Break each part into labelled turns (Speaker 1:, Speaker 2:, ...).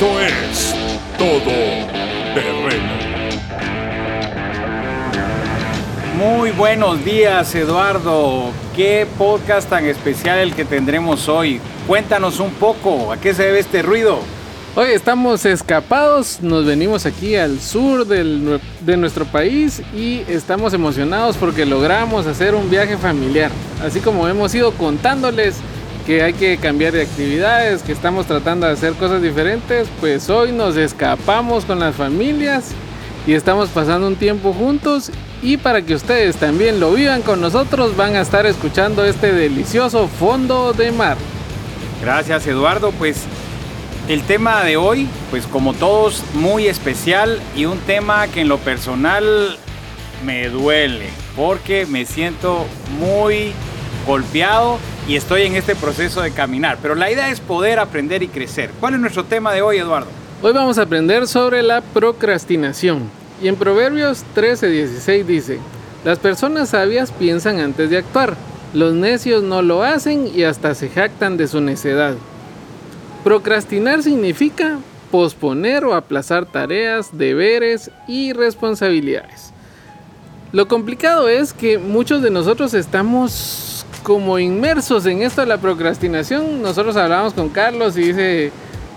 Speaker 1: Esto es Todo Terreno.
Speaker 2: Muy buenos días, Eduardo. Qué podcast tan especial el que tendremos hoy. Cuéntanos un poco, ¿a qué se debe este ruido?
Speaker 3: Hoy estamos escapados, nos venimos aquí al sur del- de nuestro país y estamos emocionados porque logramos hacer un viaje familiar. Así como hemos ido contándoles que hay que cambiar de actividades, que estamos tratando de hacer cosas diferentes, pues hoy nos escapamos con las familias y estamos pasando un tiempo juntos y para que ustedes también lo vivan con nosotros van a estar escuchando este delicioso fondo de mar.
Speaker 2: Gracias, Eduardo. Pues el tema de hoy, pues como todos, muy especial y un tema que en lo personal me duele porque me siento muy golpeado y estoy en este proceso de caminar. Pero la idea es poder aprender y crecer. ¿Cuál es nuestro tema de hoy, Eduardo?
Speaker 3: Hoy vamos a aprender sobre la procrastinación. Y en Proverbios 13:16 dice, las personas sabias piensan antes de actuar, los necios no lo hacen y hasta se jactan de su necedad. Procrastinar significa posponer o aplazar tareas, deberes y responsabilidades. Lo complicado es que muchos de nosotros estamos como inmersos en esto de la procrastinación. Nosotros hablamos con Carlos y dice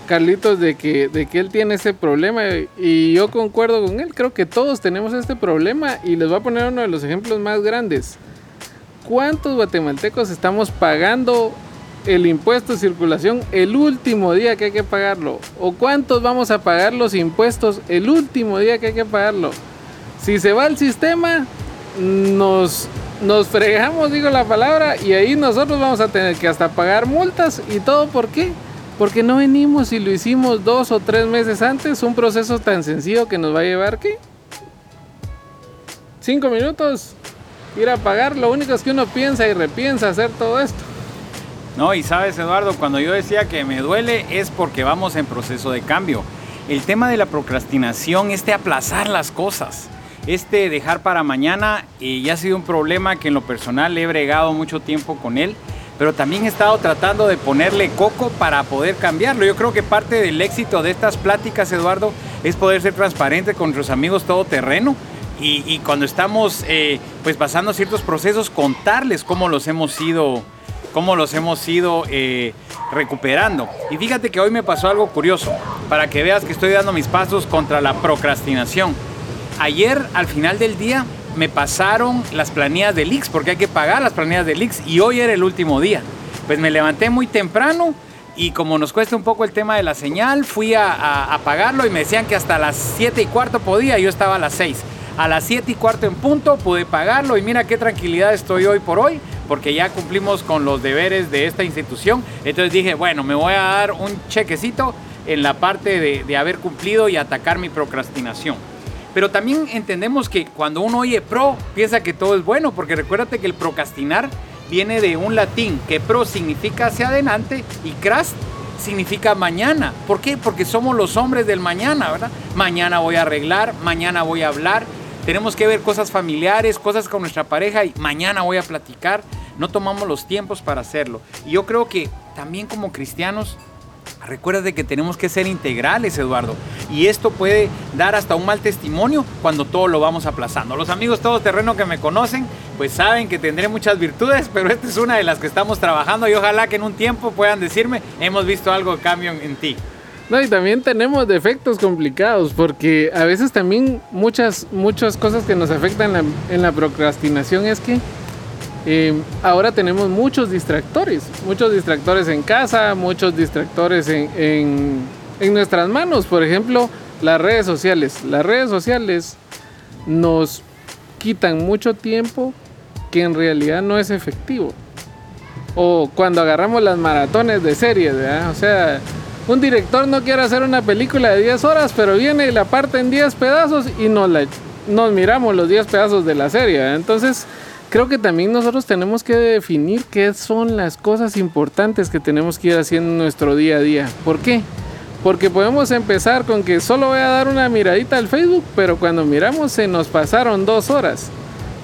Speaker 3: Carlitos de que, de que él tiene ese problema y yo concuerdo con él. Creo que todos tenemos este problema y les voy a poner uno de los ejemplos más grandes. ¿Cuántos guatemaltecos estamos pagando el impuesto de circulación el último día que hay que pagarlo? ¿O cuántos vamos a pagar los impuestos el último día que hay que pagarlo? Si se va el sistema, nos, nos fregamos, digo la palabra, y ahí nosotros vamos a tener que hasta pagar multas y todo. ¿Por qué? Porque no venimos y lo hicimos dos o tres meses antes, un proceso tan sencillo que nos va a llevar, ¿qué? Cinco minutos, ir a pagar. Lo único es que uno piensa y repiensa hacer todo esto.
Speaker 2: No, y sabes, Eduardo, cuando yo decía que me duele es porque vamos en proceso de cambio. El tema de la procrastinación es de aplazar las cosas. Este dejar para mañana eh, ya ha sido un problema que en lo personal he bregado mucho tiempo con él, pero también he estado tratando de ponerle coco para poder cambiarlo. Yo creo que parte del éxito de estas pláticas, Eduardo, es poder ser transparente con nuestros amigos todoterreno y, y cuando estamos eh, pues pasando ciertos procesos, contarles cómo los hemos ido cómo los hemos ido eh, recuperando. Y fíjate que hoy me pasó algo curioso, para que veas que estoy dando mis pasos contra la procrastinación. Ayer, al final del día, me pasaron las planillas del IX, porque hay que pagar las planillas del IX, y hoy era el último día. Pues me levanté muy temprano y como nos cuesta un poco el tema de la señal, fui a, pagarlo y me decían que hasta las 7 y cuarto podía, yo estaba a las 6. A las 7 y cuarto en punto pude pagarlo y mira qué tranquilidad estoy hoy por hoy, porque ya cumplimos con los deberes de esta institución. Entonces dije, bueno, me voy a dar un chequecito en la parte de, de haber cumplido y atacar mi procrastinación. Pero también entendemos que cuando uno oye pro, piensa que todo es bueno, porque recuérdate que el procrastinar viene de un latín que pro significa hacia adelante y crast significa mañana. ¿Por qué? Porque somos los hombres del mañana, ¿verdad? Mañana voy a arreglar, mañana voy a hablar. Tenemos que ver cosas familiares, cosas con nuestra pareja y mañana voy a platicar. No tomamos los tiempos para hacerlo. Y yo creo que también como cristianos Recuerda que tenemos que ser integrales, Eduardo. Y esto puede dar hasta un mal testimonio cuando todo lo vamos aplazando. Los amigos todoterreno que me conocen, pues saben que tendré muchas virtudes, pero esta es una de las que estamos trabajando y ojalá que en un tiempo puedan decirme, hemos visto algo de cambio en, ti.
Speaker 3: No, y también tenemos defectos complicados, porque a veces también muchas, muchas cosas que nos afectan en la procrastinación es que eh, ahora tenemos muchos distractores, muchos distractores en casa, muchos distractores en, en- en nuestras manos. Por ejemplo, las redes sociales. Las redes sociales nos quitan mucho tiempo que en realidad no es efectivo. O cuando agarramos las maratones de series, ¿verdad? O sea, un director no quiere hacer una película de 10 horas, pero viene y la parte en 10 pedazos y nos, la, nos miramos los 10 pedazos de la serie. ¿verdad? Entonces, creo que también nosotros tenemos que definir qué son las cosas importantes que tenemos que ir haciendo en nuestro día a día. ¿Por qué? Porque podemos empezar con que solo voy a dar una miradita al Facebook, pero cuando miramos se nos pasaron dos horas.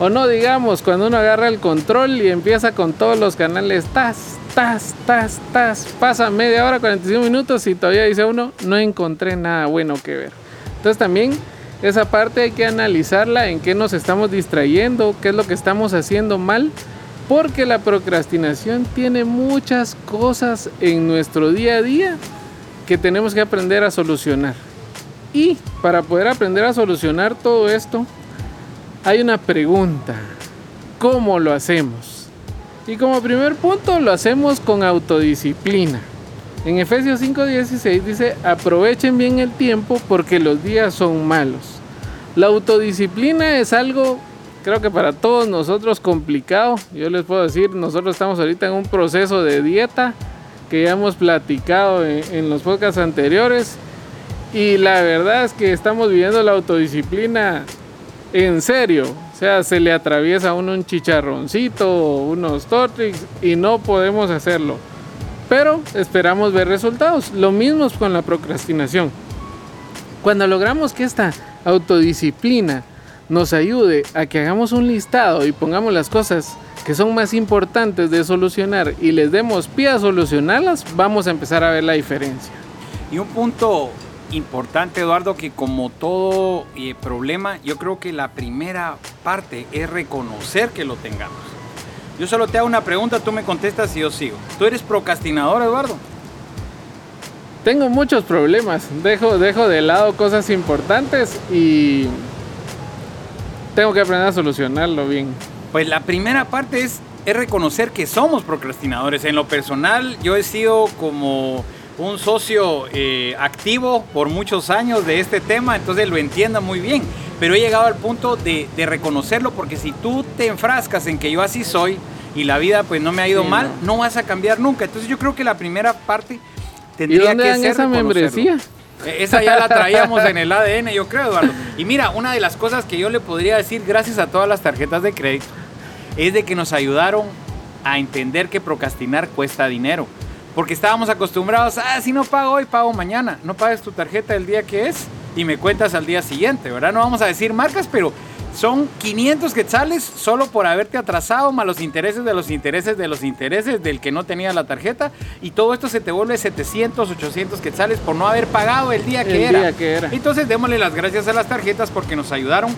Speaker 3: O no digamos cuando uno agarra el control y empieza con todos los canales, tas, tas, tas, tas, pasa media hora, 45 minutos y todavía dice uno, no encontré nada bueno que ver. Entonces también esa parte hay que analizarla, en qué nos estamos distrayendo, qué es lo que estamos haciendo mal, porque la procrastinación tiene muchas cosas en nuestro día a día que tenemos que aprender a solucionar. Y para poder aprender a solucionar todo esto, hay una pregunta. ¿Cómo lo hacemos? Y como primer punto lo hacemos con autodisciplina. En Efesios 5:16 dice, aprovechen bien el tiempo porque los días son malos. La autodisciplina es algo, creo que para todos nosotros complicado. Yo les puedo decir, nosotros estamos ahorita en un proceso de dieta que ya hemos platicado en, los podcasts anteriores. Y la verdad es que estamos viviendo la autodisciplina en serio. O sea, se le atraviesa a uno un chicharroncito, unos tortrix y no podemos hacerlo. Pero esperamos ver resultados. Lo mismo con la procrastinación. Cuando logramos que esta autodisciplina nos ayude a que hagamos un listado y pongamos las cosas que son más importantes de solucionar y les demos pie a solucionarlas, vamos a empezar a ver la diferencia.
Speaker 2: Y un punto importante, Eduardo, que como todo eh, problema, yo creo que la primera parte es reconocer que lo tengamos. Yo solo te hago una pregunta, tú me contestas y yo sigo. ¿Tú eres procrastinador, Eduardo?
Speaker 3: Tengo muchos problemas. Dejo, dejo de lado cosas importantes y tengo que aprender a solucionarlo bien.
Speaker 2: Pues la primera parte es, es reconocer que somos procrastinadores. En lo personal, yo he sido como un socio eh, activo por muchos años de este tema, entonces lo entiendo muy bien. Pero he llegado al punto de, reconocerlo porque si tú te enfrascas en que yo así soy y la vida pues no me ha ido mal, no. vas a cambiar nunca. Entonces yo creo que la primera parte tendría que ser
Speaker 3: esa membresía?
Speaker 2: E, esa ya la traíamos en el ADN, yo creo, Eduardo. Y mira, una de las cosas que yo le podría decir, gracias a todas las tarjetas de crédito, es de que nos ayudaron a entender que procrastinar cuesta dinero. Porque estábamos acostumbrados, ah, si no pago hoy, pago mañana. No pagues tu tarjeta el día que es y me cuentas al día siguiente, ¿verdad? No vamos a decir marcas, pero son 500 quetzales solo por haberte atrasado, más los intereses de los intereses de los intereses del que no tenía la tarjeta. Y todo esto se te vuelve 700, 800 quetzales por no haber pagado el día que, era.
Speaker 3: Día que era.
Speaker 2: Entonces démosle las gracias a las tarjetas porque nos ayudaron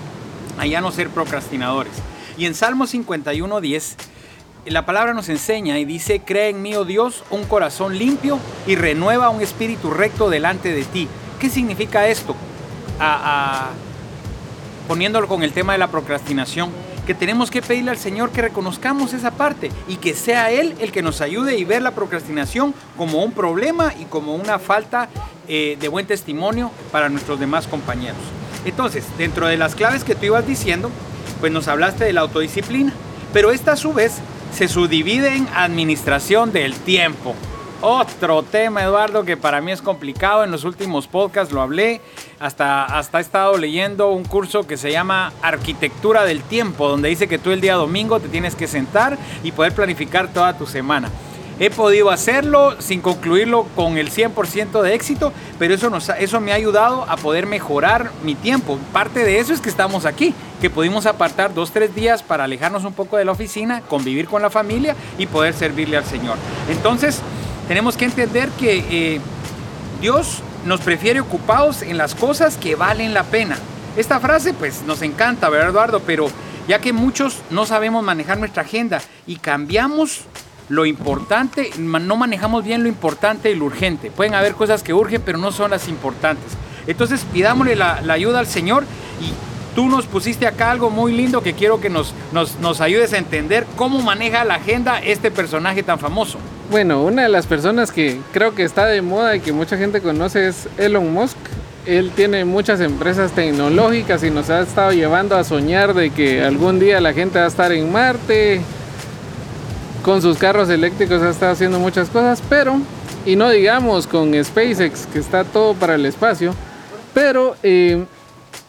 Speaker 2: a ya no ser procrastinadores. Y en Salmo 51, 10 la palabra nos enseña y dice, cree en mí, oh Dios, un corazón limpio y renueva un espíritu recto delante de ti. ¿Qué significa esto? poniéndolo con el tema de la procrastinación, que tenemos que pedirle al Señor que reconozcamos esa parte y que sea Él el que nos ayude y ver la procrastinación como un problema y como una falta eh, de buen testimonio para nuestros demás compañeros. Entonces, dentro de las claves que tú ibas diciendo, pues nos hablaste de la autodisciplina, pero esta a su vez se subdivide en administración del tiempo. Otro tema, Eduardo, que para mí es complicado. En los últimos podcasts lo hablé. Hasta, hasta he estado leyendo un curso que se llama Arquitectura del Tiempo, donde dice que tú el día domingo te tienes que sentar y poder planificar toda tu semana. He podido hacerlo sin concluirlo con el 100% de éxito, pero eso, nos, eso me ha ayudado a poder mejorar mi tiempo. Parte de eso es que estamos aquí, que pudimos apartar dos, tres días para alejarnos un poco de la oficina, convivir con la familia y poder servirle al Señor. Entonces, tenemos que entender que eh, Dios nos prefiere ocupados en las cosas que valen la pena. Esta frase pues nos encanta, ¿verdad Eduardo? Pero ya que muchos no sabemos manejar nuestra agenda y cambiamos lo importante, no manejamos bien lo importante y lo urgente. Pueden haber cosas que urgen, pero no son las importantes. Entonces pidámosle la, ayuda al Señor y tú nos pusiste acá algo muy lindo que quiero que nos, nos, nos ayudes a entender cómo maneja la agenda este personaje tan famoso.
Speaker 3: Bueno, una de las personas que creo que está de moda y que mucha gente conoce es Elon Musk. Él tiene muchas empresas tecnológicas y nos ha estado llevando a soñar de que algún día la gente va a estar en Marte, con sus carros eléctricos ha estado haciendo muchas cosas, pero, y no digamos con SpaceX, que está todo para el espacio, pero eh,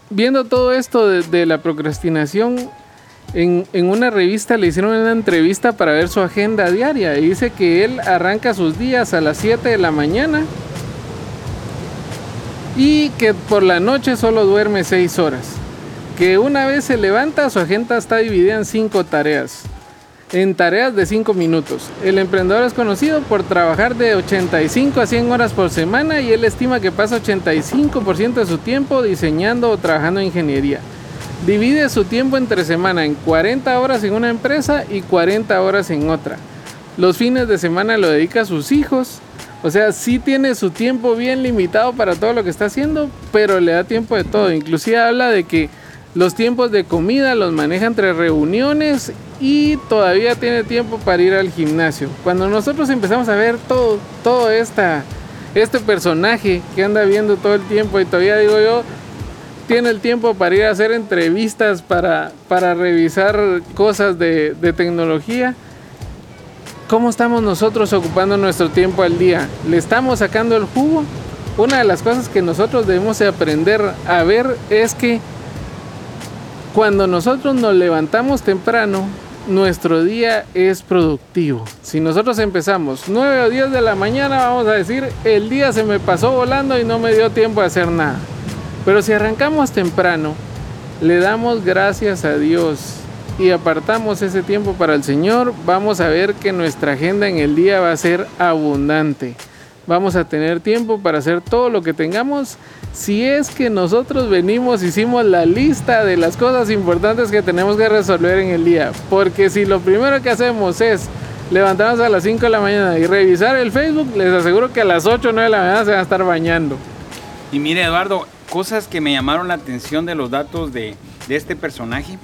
Speaker 3: viendo todo esto de, la procrastinación, en, en, una revista le hicieron una entrevista para ver su agenda diaria y dice que él arranca sus días a las 7 de la mañana y que por la noche solo duerme 6 horas. que una vez se levanta, su agenda está dividida en cinco tareas. En tareas de 5 minutos. El emprendedor es conocido por trabajar de 85 a 100 horas por semana y él estima que pasa 85% de su tiempo diseñando o trabajando en ingeniería. Divide su tiempo entre semana en 40 horas en una empresa y 40 horas en otra. Los fines de semana lo dedica a sus hijos. O sea, sí tiene su tiempo bien limitado para todo lo que está haciendo, pero le da tiempo de todo. Inclusive habla de que los tiempos de comida los maneja entre reuniones y todavía tiene tiempo para ir al gimnasio. Cuando nosotros empezamos a ver todo, todo esta, este personaje que anda viendo todo el tiempo y todavía digo yo, tiene el tiempo para ir a hacer entrevistas, para, para revisar cosas de, de tecnología. ¿Cómo estamos nosotros ocupando nuestro tiempo al día? ¿Le estamos sacando el jugo? Una de las cosas que nosotros debemos aprender a ver es que cuando nosotros nos levantamos temprano, nuestro día es productivo. Si nosotros empezamos 9 o 10 de la mañana, vamos a decir, el día se me pasó volando y no me dio tiempo a hacer nada. Pero si arrancamos temprano, le damos gracias a Dios y apartamos ese tiempo para el Señor, vamos a ver que nuestra agenda en el día va a ser abundante. Vamos a tener tiempo para hacer todo lo que tengamos si es que nosotros venimos, hicimos la lista de las cosas importantes que tenemos que resolver en el día. Porque si lo primero que hacemos es levantarnos a las 5 de la mañana y revisar el Facebook, les aseguro que a las 8 o 9 de la mañana se van a estar bañando.
Speaker 2: Y mire Eduardo, cosas que me llamaron la atención de los datos de, de este personaje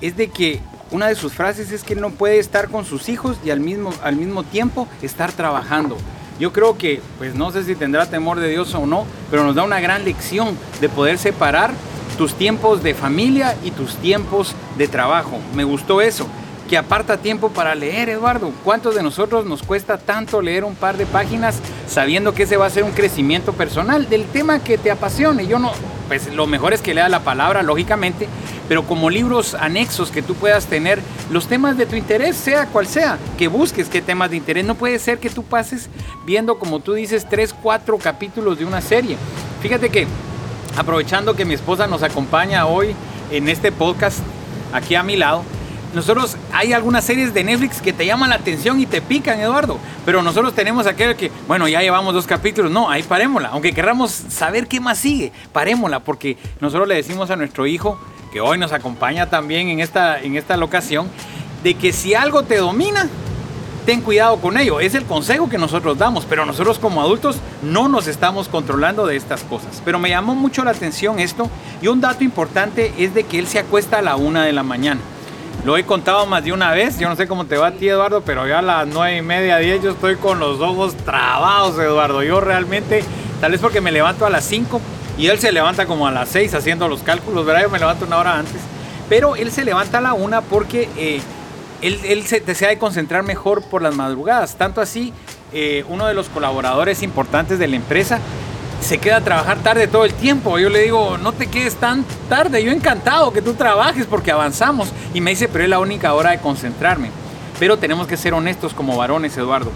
Speaker 2: es de que una de sus frases es que no puede estar con sus hijos y al mismo, al mismo tiempo estar trabajando. Yo creo que, pues no sé si tendrá temor de Dios o no, pero nos da una gran lección de poder separar tus tiempos de familia y tus tiempos de trabajo. Me gustó eso, que aparta tiempo para leer, Eduardo. ¿Cuántos de nosotros nos cuesta tanto leer un par de páginas sabiendo que ese va a ser un crecimiento personal del tema que te apasione? Yo no, pues lo mejor es que lea la palabra, lógicamente, pero como libros anexos que tú puedas tener los temas de tu interés, sea cual sea, que busques qué temas de interés. No puede ser que tú pases viendo, como tú dices, tres, cuatro capítulos de una serie. Fíjate que, aprovechando que mi esposa nos acompaña hoy en este podcast, aquí a mi lado, nosotros hay algunas series de Netflix que te llaman la atención y te pican, Eduardo. Pero nosotros tenemos aquel que, bueno, ya llevamos dos capítulos. No, ahí parémosla. Aunque querramos saber qué más sigue, parémosla. Porque nosotros le decimos a nuestro hijo, que hoy nos acompaña también en esta, en esta locación, de que si algo te domina, ten cuidado con ello. Es el consejo que nosotros damos, pero nosotros como adultos no nos estamos controlando de estas cosas. Pero me llamó mucho la atención esto y un dato importante es de que él se acuesta a la una de la mañana. Lo he contado más de una vez, yo no sé cómo te va a ti Eduardo, pero ya a las nueve y media, diez yo estoy con los ojos trabados Eduardo. Yo realmente, tal vez porque me levanto a las 5 y él se levanta como a las 6 haciendo los cálculos, ¿verdad? Yo me levanto una hora antes. Pero él se levanta a la una porque eh, él, se desea de concentrar mejor por las madrugadas. Tanto así, eh, uno de los colaboradores importantes de la empresa se queda a trabajar tarde todo el tiempo. Yo le digo, no te quedes tan tarde. Yo encantado que tú trabajes porque avanzamos. Y me dice, pero es la única hora de concentrarme. Pero tenemos que ser honestos como varones, Eduardo.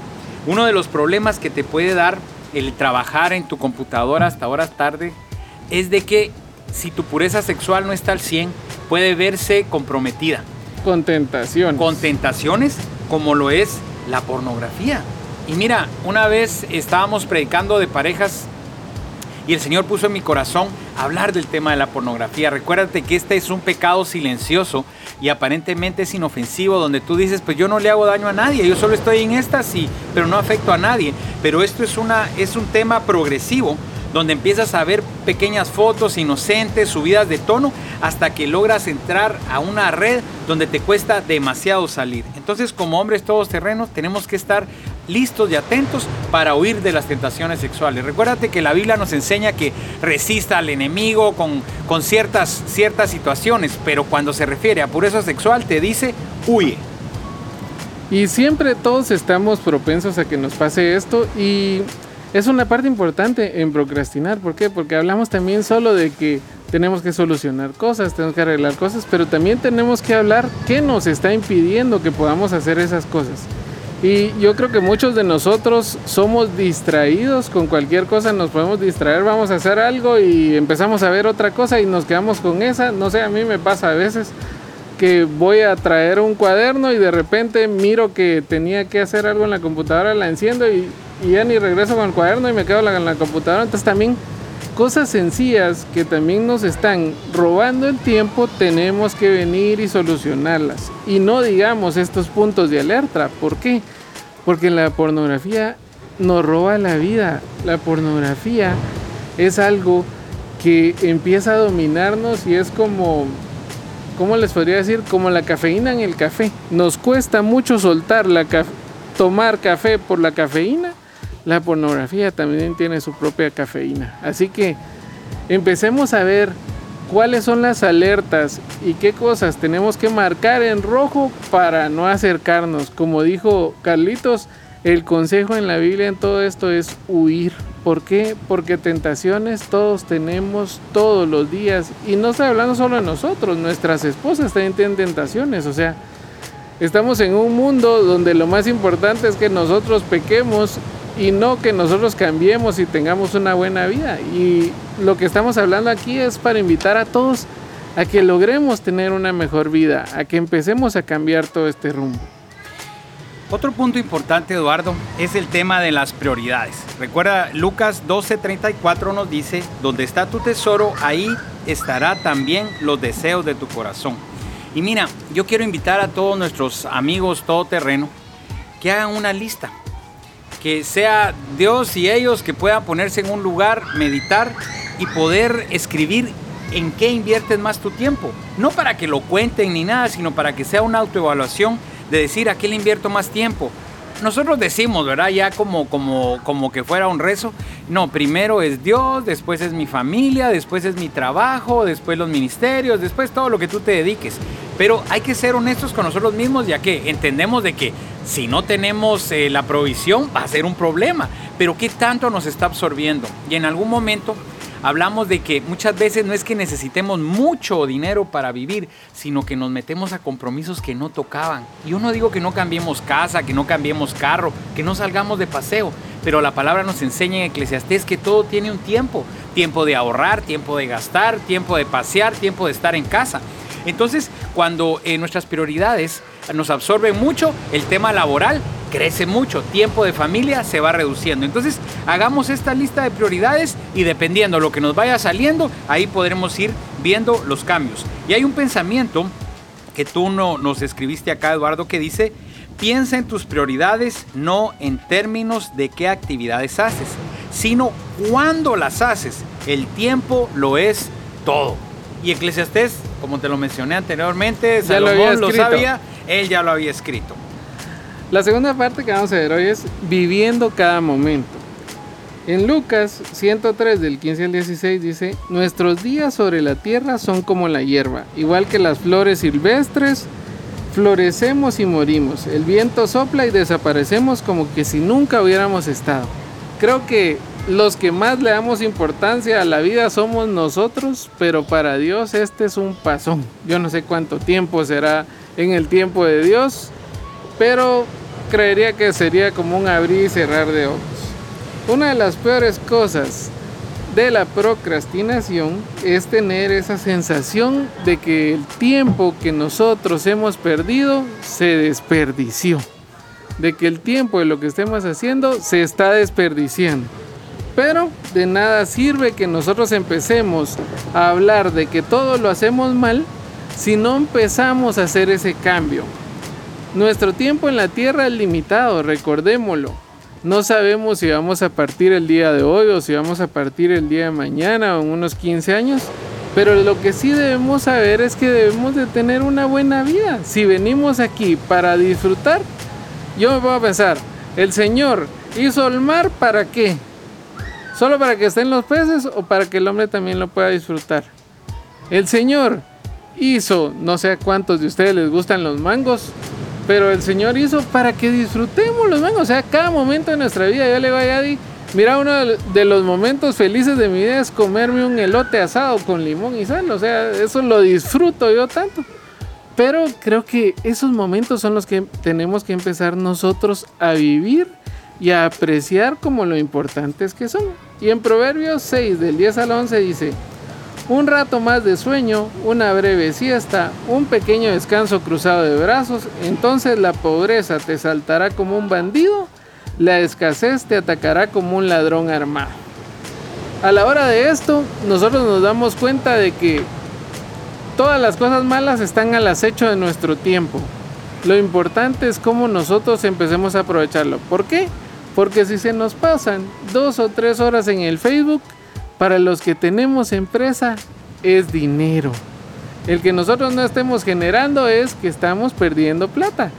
Speaker 2: Uno de los problemas que te puede dar el trabajar en tu computadora hasta horas tarde es de que si tu pureza sexual no está al 100, puede verse comprometida.
Speaker 3: Con tentaciones.
Speaker 2: Con tentaciones como lo es la pornografía. Y mira, una vez estábamos predicando de parejas y el Señor puso en mi corazón hablar del tema de la pornografía. Recuérdate que este es un pecado silencioso y aparentemente es inofensivo, donde tú dices, pues yo no le hago daño a nadie, yo solo estoy en esta, pero no afecto a nadie. Pero esto es, una, es un tema progresivo donde empiezas a ver pequeñas fotos inocentes, subidas de tono, hasta que logras entrar a una red donde te cuesta demasiado salir. Entonces, como hombres todos terrenos, tenemos que estar listos y atentos para huir de las tentaciones sexuales. Recuérdate que la Biblia nos enseña que resista al enemigo con, con ciertas, ciertas situaciones, pero cuando se refiere a pureza sexual te dice, huye.
Speaker 3: Y siempre todos estamos propensos a que nos pase esto y es una parte importante en procrastinar. ¿Por qué? Porque hablamos también solo de que tenemos que solucionar cosas, tenemos que arreglar cosas, pero también tenemos que hablar qué nos está impidiendo que podamos hacer esas cosas. Y yo creo que muchos de nosotros somos distraídos con cualquier cosa, nos podemos distraer, vamos a hacer algo y empezamos a ver otra cosa y nos quedamos con esa. No sé, a mí me pasa a veces que voy a traer un cuaderno y de repente miro que tenía que hacer algo en la computadora, la enciendo y, ya ni regreso con el cuaderno y me quedo en la computadora. Entonces también cosas sencillas que también nos están robando el tiempo, tenemos que venir y solucionarlas. Y no digamos estos puntos de alerta. ¿Por qué? Porque la pornografía nos roba la vida. La pornografía es algo que empieza a dominarnos y es como, ¿cómo les podría decir? Como la cafeína en el café. Nos cuesta mucho soltar la tomar café por la cafeína la pornografía también tiene su propia cafeína. Así que empecemos a ver cuáles son las alertas y qué cosas tenemos que marcar en rojo para no acercarnos. Como dijo Carlitos, el consejo en la Biblia en todo esto es huir. ¿Por qué? Porque tentaciones todos tenemos todos los días. Y no estoy hablando solo de nosotros, nuestras esposas también tienen tentaciones. O sea, estamos en un mundo donde lo más importante es que nosotros pequemos y no que nosotros cambiemos y tengamos una buena vida. Y lo que estamos hablando aquí es para invitar a todos a que logremos tener una mejor vida, a que empecemos a cambiar todo este rumbo.
Speaker 2: Otro punto importante, Eduardo, es el tema de las prioridades. Recuerda, Lucas 12:34 nos dice, donde está tu tesoro, ahí estará también los deseos de tu corazón. Y mira, yo quiero invitar a todos nuestros amigos todoterreno que hagan una lista que sea Dios y ellos que puedan ponerse en un lugar, meditar y poder escribir en qué inviertes más tu tiempo. No para que lo cuenten ni nada, sino para que sea una autoevaluación de decir a qué le invierto más tiempo, nosotros decimos, ¿verdad? Ya como, como, como que fuera un rezo. No, primero es Dios, después es mi familia, después es mi trabajo, después los ministerios, después todo lo que tú te dediques. Pero hay que ser honestos con nosotros mismos, ya que entendemos de que si no tenemos eh, la provisión va a ser un problema. Pero ¿qué tanto nos está absorbiendo? Y en algún momento hablamos de que muchas veces no es que necesitemos mucho dinero para vivir, sino que nos metemos a compromisos que no tocaban. Yo no digo que no cambiemos casa, que no cambiemos carro, que no salgamos de paseo, pero la palabra nos enseña en Eclesiastés que todo tiene un tiempo. Tiempo de ahorrar, tiempo de gastar, tiempo de pasear, tiempo de estar en casa. Entonces, cuando eh, nuestras prioridades nos absorben mucho, el tema laboral crece mucho, tiempo de familia se va reduciendo. Entonces, hagamos esta lista de prioridades y dependiendo de lo que nos vaya saliendo, ahí podremos ir viendo los cambios. Y hay un pensamiento que tú no, nos escribiste acá, Eduardo, que dice, piensa en tus prioridades no en términos de qué actividades haces, sino cuándo las haces. El tiempo lo es todo. Y Eclesiastés, como te lo mencioné anteriormente, Salomón lo sabía, él ya lo había escrito.
Speaker 3: La segunda parte que vamos a ver hoy es viviendo cada momento. En Lucas 103 del 15 al 16 dice, nuestros días sobre la tierra son como la hierba, igual que las flores silvestres, florecemos y morimos, el viento sopla y desaparecemos como que si nunca hubiéramos estado. Creo que los que más le damos importancia a la vida somos nosotros, pero para Dios este es un pasón. Yo no sé cuánto tiempo será en el tiempo de Dios, pero creería que sería como un abrir y cerrar de ojos. Una de las peores cosas de la procrastinación es tener esa sensación de que el tiempo que nosotros hemos perdido se desperdició. De que el tiempo de lo que estemos haciendo se está desperdiciando. Pero de nada sirve que nosotros empecemos a hablar de que todo lo hacemos mal si no empezamos a hacer ese cambio. Nuestro tiempo en la tierra es limitado, recordémoslo. No sabemos si vamos a partir el día de hoy o si vamos a partir el día de mañana o en unos 15 años. Pero lo que sí debemos saber es que debemos de tener una buena vida. Si venimos aquí para disfrutar, yo me voy a pensar, el Señor hizo el mar para qué? ¿Solo para que estén los peces o para que el hombre también lo pueda disfrutar? El Señor hizo, no sé a cuántos de ustedes les gustan los mangos, pero el Señor hizo para que disfrutemos los mangos. O sea, cada momento de nuestra vida, yo le voy a Adi, mira, uno de los momentos felices de mi vida es comerme un elote asado con limón y sal. O sea, eso lo disfruto yo tanto. Pero creo que esos momentos son los que tenemos que empezar nosotros a vivir y a apreciar como lo importantes que son. Y en Proverbios 6 del 10 al 11 dice, un rato más de sueño, una breve siesta, un pequeño descanso cruzado de brazos, entonces la pobreza te saltará como un bandido, la escasez te atacará como un ladrón armado. A la hora de esto, nosotros nos damos cuenta de que todas las cosas malas están al acecho de nuestro tiempo. Lo importante es cómo nosotros empecemos a aprovecharlo. ¿Por qué? Porque si se nos pasan dos o tres horas en el Facebook, para los que tenemos empresa es dinero. El que nosotros no estemos generando es que estamos perdiendo plata.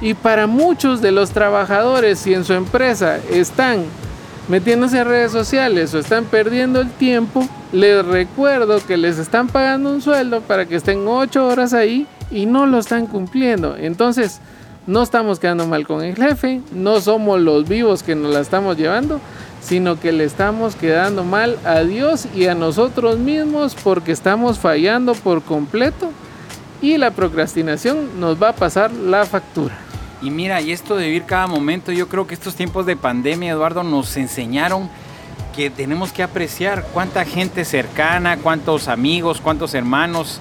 Speaker 3: Y para muchos de los trabajadores, si en su empresa están metiéndose en redes sociales o están perdiendo el tiempo, les recuerdo que les están pagando un sueldo para que estén 8 horas ahí y no lo están cumpliendo. Entonces, no estamos quedando mal con el jefe, no somos los vivos que nos la estamos llevando, sino que le estamos quedando mal a Dios y a nosotros mismos porque estamos fallando por completo y la procrastinación nos va a pasar la factura.
Speaker 2: Y mira, y esto de vivir cada momento, yo creo que estos tiempos de pandemia, Eduardo, nos enseñaron que tenemos que apreciar cuánta gente cercana, cuántos amigos, cuántos hermanos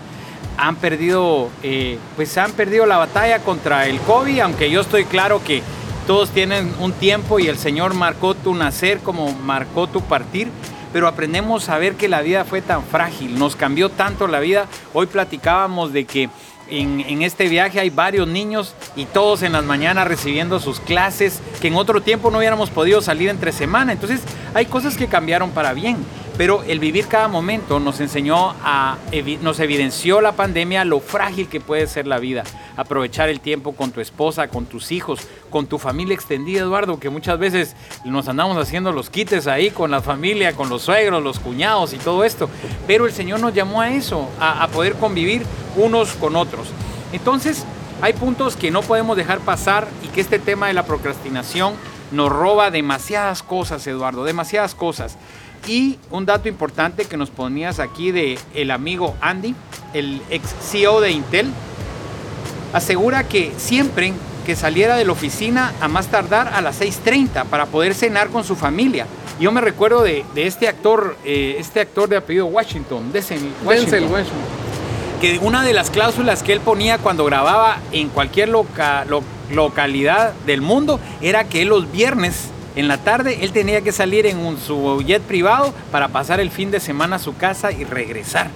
Speaker 2: han perdido, eh, pues han perdido la batalla contra el COVID, aunque yo estoy claro que todos tienen un tiempo y el Señor marcó tu nacer como marcó tu partir, pero aprendemos a ver que la vida fue tan frágil, nos cambió tanto la vida. Hoy platicábamos de que en, este viaje hay varios niños y todos en las mañanas recibiendo sus clases, que en otro tiempo no hubiéramos podido salir entre semana. Entonces hay cosas que cambiaron para bien. Pero el vivir cada momento nos enseñó a, nos evidenció la pandemia lo frágil que puede ser la vida. Aprovechar el tiempo con tu esposa, con tus hijos, con tu familia extendida, Eduardo, que muchas veces nos andamos haciendo los quites ahí con la familia, con los suegros, los cuñados y todo esto. Pero el Señor nos llamó a eso, a, a poder convivir unos con otros. Entonces, hay puntos que no podemos dejar pasar y que este tema de la procrastinación nos roba demasiadas cosas, Eduardo, demasiadas cosas. Y un dato importante que nos ponías aquí de el amigo Andy, el ex CEO de Intel, asegura que siempre que saliera de la oficina a más tardar a las 6.30 para poder cenar con su familia. Yo me recuerdo de, este actor, eh, este actor de apellido Washington, Denzel Washington, Washington, que una de las cláusulas que él ponía cuando grababa en cualquier localidad del mundo era que él los viernes en la tarde él tenía que salir en un, su jet privado para pasar el fin de semana a su casa y regresar.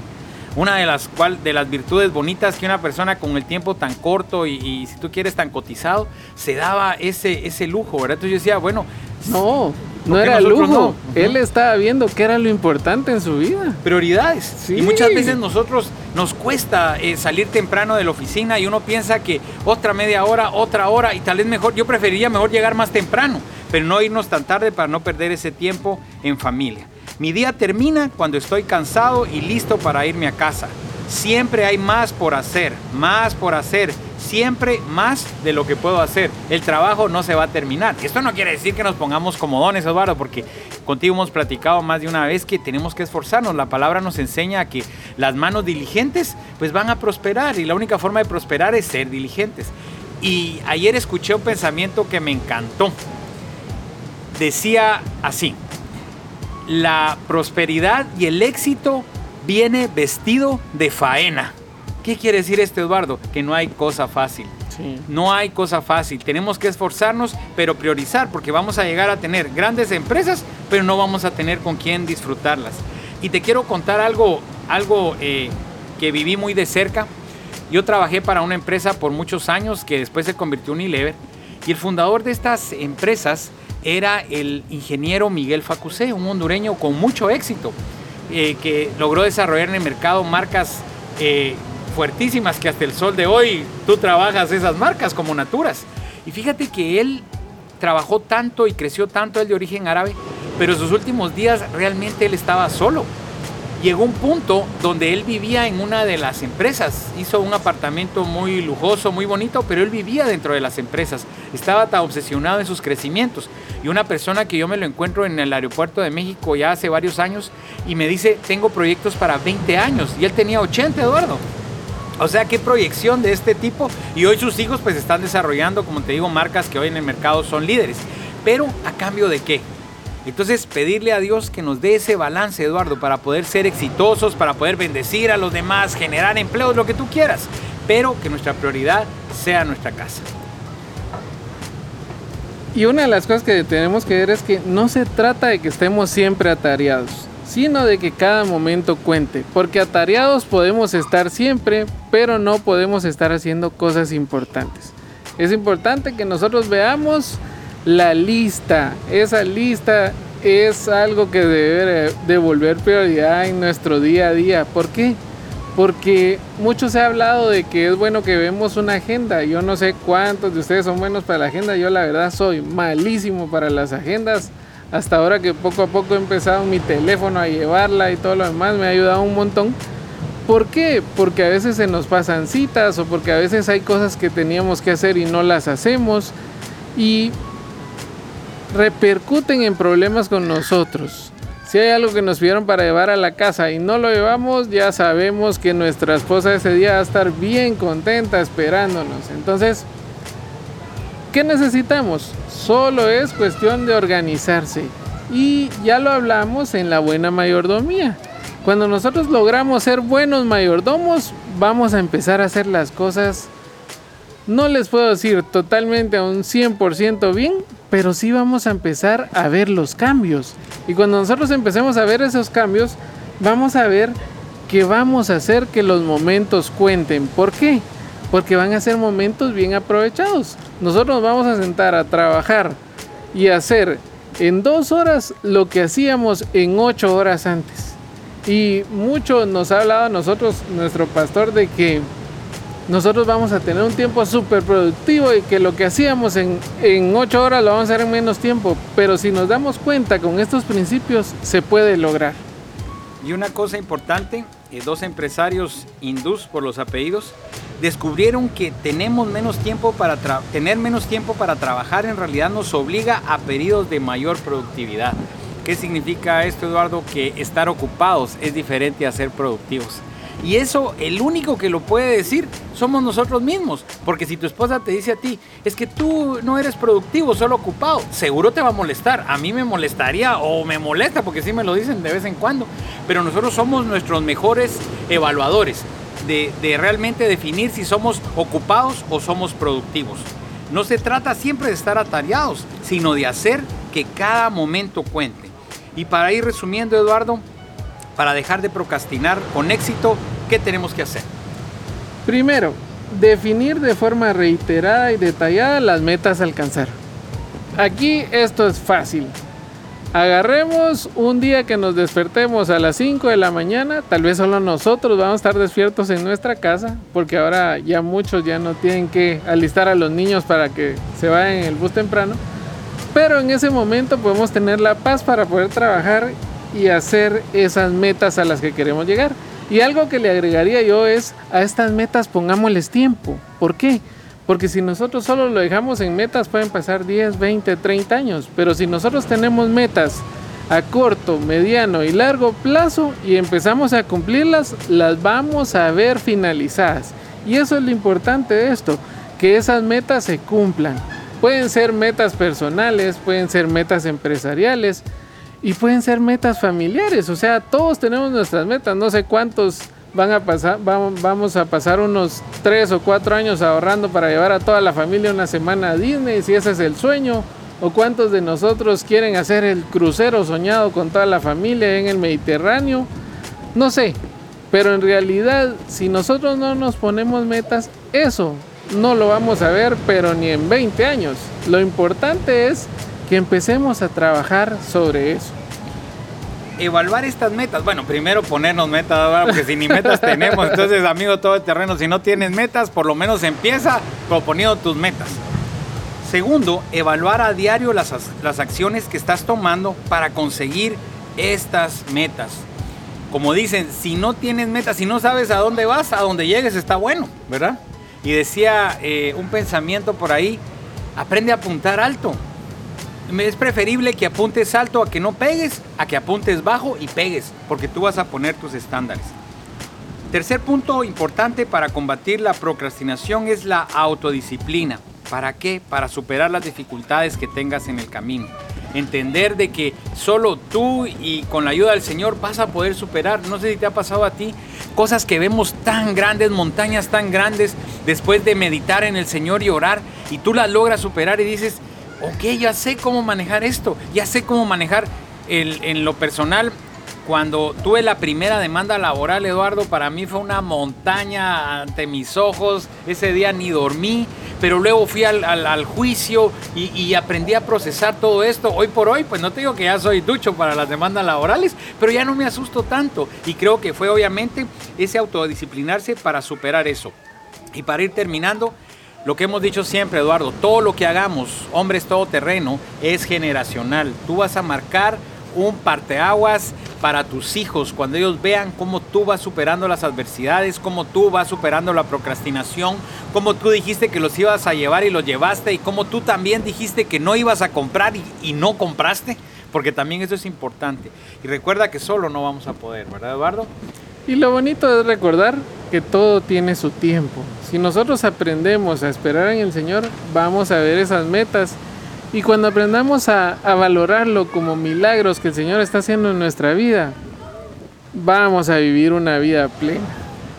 Speaker 2: Una de las, cual, de las virtudes bonitas que una persona con el tiempo tan corto y, si tú quieres tan cotizado, se daba ese, ese lujo, ¿verdad? Entonces yo decía, bueno...
Speaker 3: No, no era lujo. Él estaba viendo qué era lo importante en su vida.
Speaker 2: Prioridades. Y muchas veces nosotros nos cuesta eh, salir temprano de la oficina y uno piensa que otra media hora, otra hora y tal vez mejor, yo preferiría mejor llegar más temprano pero no irnos tan tarde para no perder ese tiempo en familia. Mi día termina cuando estoy cansado y listo para irme a casa. Siempre hay más por hacer, más por hacer, siempre más de lo que puedo hacer. El trabajo no se va a terminar. Esto no quiere decir que nos pongamos como dones, Eduardo, porque contigo hemos platicado más de una vez que tenemos que esforzarnos. La palabra nos enseña que las manos diligentes pues van a prosperar y la única forma de prosperar es ser diligentes. Y ayer escuché un pensamiento que me encantó decía así, la prosperidad y el éxito viene vestido de faena. ¿Qué quiere decir esto, Eduardo? Que no hay cosa fácil. No hay cosa fácil. Tenemos que esforzarnos, pero priorizar, porque vamos a llegar a tener grandes empresas, pero no vamos a tener con quién disfrutarlas. Y te quiero contar algo, algo eh, que viví muy de cerca. Yo trabajé para una empresa por muchos años que después se convirtió en Unilever. Y el fundador de estas empresas era el ingeniero Miguel Facusé, un hondureño con mucho éxito, eh, que logró desarrollar en el mercado marcas eh, fuertísimas que hasta el sol de hoy tú trabajas esas marcas como Naturas. Y fíjate que él trabajó tanto y creció tanto, él de origen árabe, pero en sus últimos días realmente él estaba solo llegó un punto donde él vivía en una de las empresas. Hizo un apartamento muy lujoso, muy bonito, pero él vivía dentro de las empresas. Estaba tan obsesionado en sus crecimientos. Y una persona que yo me lo encuentro en el aeropuerto de México ya hace varios años y me dice, tengo proyectos para 20 años. Y él tenía 80, Eduardo. O sea, qué proyección de este tipo. Y hoy sus hijos pues están desarrollando, como te digo, marcas que hoy en el mercado son líderes. Pero a cambio de qué? Entonces pedirle a Dios que nos dé ese balance, Eduardo, para poder ser exitosos, para poder bendecir a los demás, generar empleos, lo que tú quieras. Pero que nuestra prioridad sea nuestra casa.
Speaker 3: Y una de las cosas que tenemos que ver es que no se trata de que estemos siempre atareados, sino de que cada momento cuente, porque atareados podemos estar siempre, pero no podemos estar haciendo cosas importantes. Es importante que nosotros veamos la lista, esa lista es algo que debe devolver prioridad en nuestro día a día. ¿Por qué? Porque mucho se ha hablado de que es bueno que vemos una agenda. Yo no sé cuántos de ustedes son buenos para la agenda. Yo la verdad soy malísimo para las agendas. Hasta ahora que poco a poco he empezado mi teléfono a llevarla y todo lo demás me ha ayudado un montón. ¿Por qué? Porque a veces se nos pasan citas o porque a veces hay cosas que teníamos que hacer y no las hacemos. Y repercuten en problemas con nosotros. Si hay algo que nos pidieron para llevar a la casa y no lo llevamos, ya sabemos que nuestra esposa ese día va a estar bien contenta esperándonos. Entonces, ¿qué necesitamos? Solo es cuestión de organizarse. Y ya lo hablamos en la buena mayordomía. Cuando nosotros logramos ser buenos mayordomos, vamos a empezar a hacer las cosas, no les puedo decir totalmente a un 100% bien, pero sí vamos a empezar a ver los cambios. Y cuando nosotros empecemos a ver esos cambios, vamos a ver que vamos a hacer que los momentos cuenten. ¿Por qué? Porque van a ser momentos bien aprovechados. Nosotros vamos a sentar a trabajar y hacer en dos horas lo que hacíamos en ocho horas antes. Y mucho nos ha hablado a nosotros, nuestro pastor, de que nosotros vamos a tener un tiempo súper productivo y que lo que hacíamos en, en 8 horas lo vamos a hacer en menos tiempo. Pero si nos damos cuenta con estos principios, se puede lograr.
Speaker 2: Y una cosa importante, eh, dos empresarios hindús por los apellidos descubrieron que tenemos menos tiempo para tener menos tiempo para trabajar en realidad nos obliga a periodos de mayor productividad. ¿Qué significa esto, Eduardo? Que estar ocupados es diferente a ser productivos. Y eso, el único que lo puede decir somos nosotros mismos. Porque si tu esposa te dice a ti, es que tú no eres productivo, solo ocupado, seguro te va a molestar. A mí me molestaría o me molesta porque sí me lo dicen de vez en cuando. Pero nosotros somos nuestros mejores evaluadores de, realmente definir si somos ocupados o somos productivos. No se trata siempre de estar atareados, sino de hacer que cada momento cuente. Y para ir resumiendo, Eduardo, para dejar de procrastinar con éxito, ¿qué tenemos que hacer?
Speaker 3: Primero, definir de forma reiterada y detallada las metas a alcanzar. Aquí esto es fácil. Agarremos un día que nos despertemos a las 5 de la mañana, tal vez solo nosotros vamos a estar despiertos en nuestra casa, porque ahora ya muchos ya no tienen que alistar a los niños para que se vayan en el bus temprano. Pero en ese momento podemos tener la paz para poder trabajar y hacer esas metas a las que queremos llegar. Y algo que le agregaría yo es a estas metas pongámosles tiempo. ¿Por qué? Porque si nosotros solo lo dejamos en metas pueden pasar 10, 20, 30 años. Pero si nosotros tenemos metas a corto, mediano y largo plazo y empezamos a cumplirlas, las vamos a ver finalizadas. Y eso es lo importante de esto, que esas metas se cumplan. Pueden ser metas personales, pueden ser metas empresariales, y pueden ser metas familiares, o sea, todos tenemos nuestras metas, no sé cuántos van a pasar, vamos a pasar unos tres o cuatro años ahorrando para llevar a toda la familia una semana a Disney, si ese es el sueño, o cuántos de nosotros quieren hacer el crucero soñado con toda la familia en el Mediterráneo, no sé, pero en realidad si nosotros no nos ponemos metas, eso no lo vamos a ver, pero ni en 20 años. Lo importante es que empecemos a trabajar sobre eso.
Speaker 2: Evaluar estas metas. Bueno, primero ponernos metas, porque si ni metas tenemos, entonces amigo todo el terreno, si no tienes metas, por lo menos empieza proponiendo tus metas. Segundo, evaluar a diario las, las acciones que estás tomando para conseguir estas metas. Como dicen, si no tienes metas, si no sabes a dónde vas, a dónde llegues está bueno, ¿verdad? Y decía eh, un pensamiento por ahí, aprende a apuntar alto es preferible que apuntes alto a que no pegues, a que apuntes bajo y pegues, porque tú vas a poner tus estándares. Tercer punto importante para combatir la procrastinación es la autodisciplina. ¿Para qué? Para superar las dificultades que tengas en el camino. Entender de que solo tú y con la ayuda del Señor vas a poder superar. No sé si te ha pasado a ti cosas que vemos tan grandes, montañas tan grandes, después de meditar en el Señor y orar, y tú las logras superar y dices, ok, ya sé cómo manejar esto, ya sé cómo manejar el, en lo personal cuando tuve la primera demanda laboral, Eduardo, para mí fue una montaña ante mis ojos. Ese día ni dormí, pero luego fui al, juicio y, aprendí a procesar todo esto. Hoy por hoy, pues no te digo que ya soy ducho para las demandas laborales, pero ya no me asusto tanto. Y creo que fue obviamente ese autodisciplinarse para superar eso. Y para ir terminando, lo que hemos dicho siempre, Eduardo, todo lo que hagamos, hombres todoterreno, es generacional. Tú vas a marcar un parteaguas para tus hijos cuando ellos vean cómo tú vas superando las adversidades, cómo tú vas superando la procrastinación, cómo tú dijiste que los ibas a llevar y los llevaste y cómo tú también dijiste que no ibas a comprar y, no compraste, porque también eso es importante. Y recuerda que solo no vamos a poder, ¿verdad Eduardo?
Speaker 3: Y lo bonito es recordar que todo tiene su tiempo. Si nosotros aprendemos a esperar en el Señor, vamos a ver esas metas y cuando aprendamos a, valorarlo como milagros que el Señor está haciendo en nuestra vida, vamos a vivir una vida plena.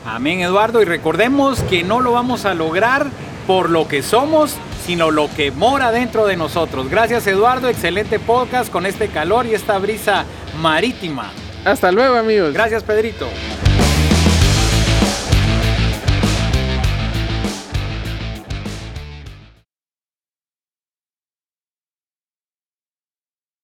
Speaker 2: Amén, Eduardo. Y recordemos que no lo vamos a lograr por lo que somos, sino lo que mora dentro de nosotros. Gracias, Eduardo. Excelente podcast con este calor y esta brisa marítima.
Speaker 3: Hasta luego, amigos.
Speaker 2: Gracias, Pedrito.